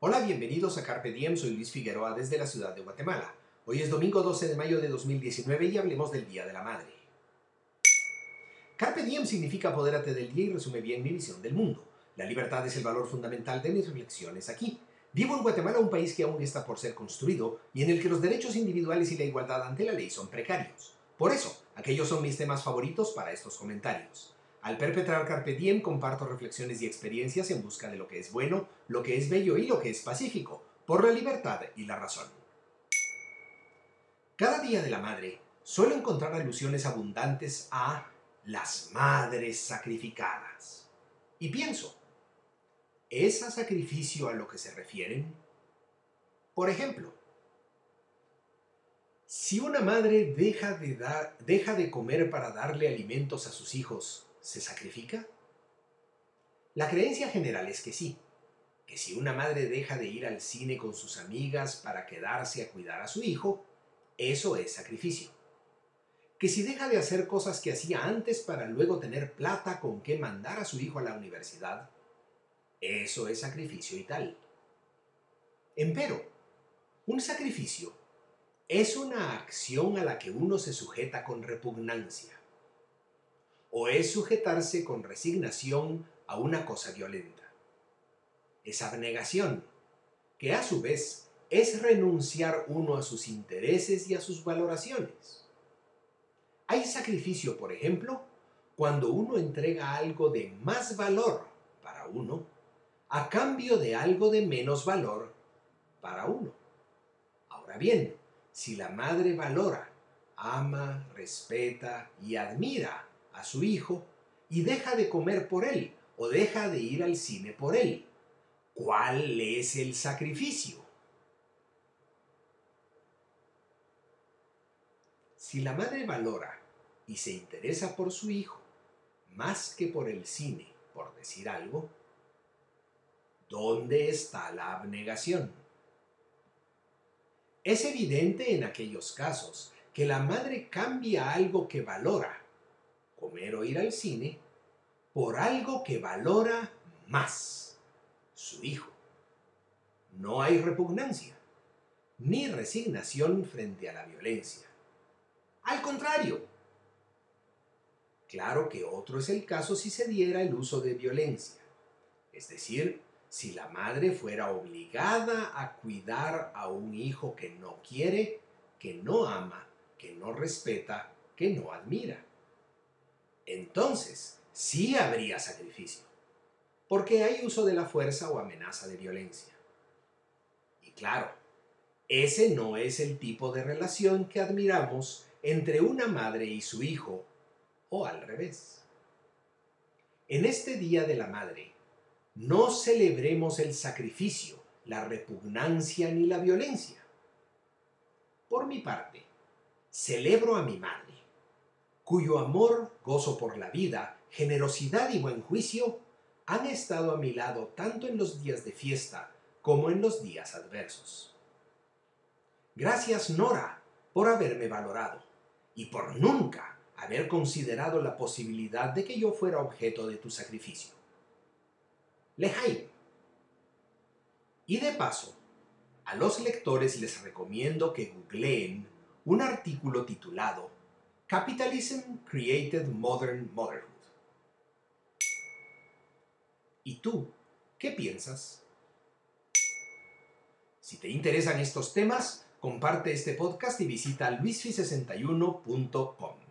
Hola, bienvenidos a Carpe Diem, soy Luis Figueroa desde la ciudad de Guatemala. Hoy es domingo 12 de mayo de 2019 y hablemos del Día de la Madre. Carpe Diem significa apodérate del día y resume bien mi visión del mundo. La libertad es el valor fundamental de mis reflexiones aquí. Vivo en Guatemala, un país que aún está por ser construido y en el que los derechos individuales y la igualdad ante la ley son precarios. Por eso, aquellos son mis temas favoritos para estos comentarios. Al perpetrar Carpe Diem comparto reflexiones y experiencias en busca de lo que es bueno, lo que es bello y lo que es pacífico, por la libertad y la razón. Cada día de la madre suelo encontrar alusiones abundantes a las madres sacrificadas. Y pienso, ¿es a sacrificio a lo que se refieren? Por ejemplo, si una madre deja de, dar, deja de comer para darle alimentos a sus hijos, ¿se sacrifica? La creencia general es que sí, que si una madre deja de ir al cine con sus amigas para quedarse a cuidar a su hijo, eso es sacrificio. Que si deja de hacer cosas que hacía antes para luego tener plata con que mandar a su hijo a la universidad, eso es sacrificio y tal. Empero, un sacrificio es una acción a la que uno se sujeta con repugnancia o es sujetarse con resignación a una cosa violenta. Es abnegación, que a su vez es renunciar uno a sus intereses y a sus valoraciones. Hay sacrificio, por ejemplo, cuando uno entrega algo de más valor para uno a cambio de algo de menos valor para uno. Ahora bien, si la madre valora, ama, respeta y admira a su hijo y deja de comer por él o deja de ir al cine por él. ¿Cuál es el sacrificio? Si la madre valora y se interesa por su hijo más que por el cine, por decir algo, ¿dónde está la abnegación? Es evidente en aquellos casos que la madre cambia algo que valora comer o ir al cine por algo que valora más, su hijo. No hay repugnancia, ni resignación frente a la violencia. Al contrario, claro que otro es el caso si se diera el uso de violencia, es decir, si la madre fuera obligada a cuidar a un hijo que no quiere, que no ama, que no respeta, que no admira entonces sí habría sacrificio, porque hay uso de la fuerza o amenaza de violencia. Y claro, ese no es el tipo de relación que admiramos entre una madre y su hijo, o al revés. En este Día de la Madre, no celebremos el sacrificio, la repugnancia ni la violencia. Por mi parte, celebro a mi madre cuyo amor, gozo por la vida, generosidad y buen juicio han estado a mi lado tanto en los días de fiesta como en los días adversos. Gracias, Nora, por haberme valorado y por nunca haber considerado la posibilidad de que yo fuera objeto de tu sacrificio. Lejaim. Y de paso, a los lectores les recomiendo que googleen un artículo titulado Capitalism Created Modern Motherhood. ¿Y tú qué piensas? Si te interesan estos temas, comparte este podcast y visita luisfi61.com.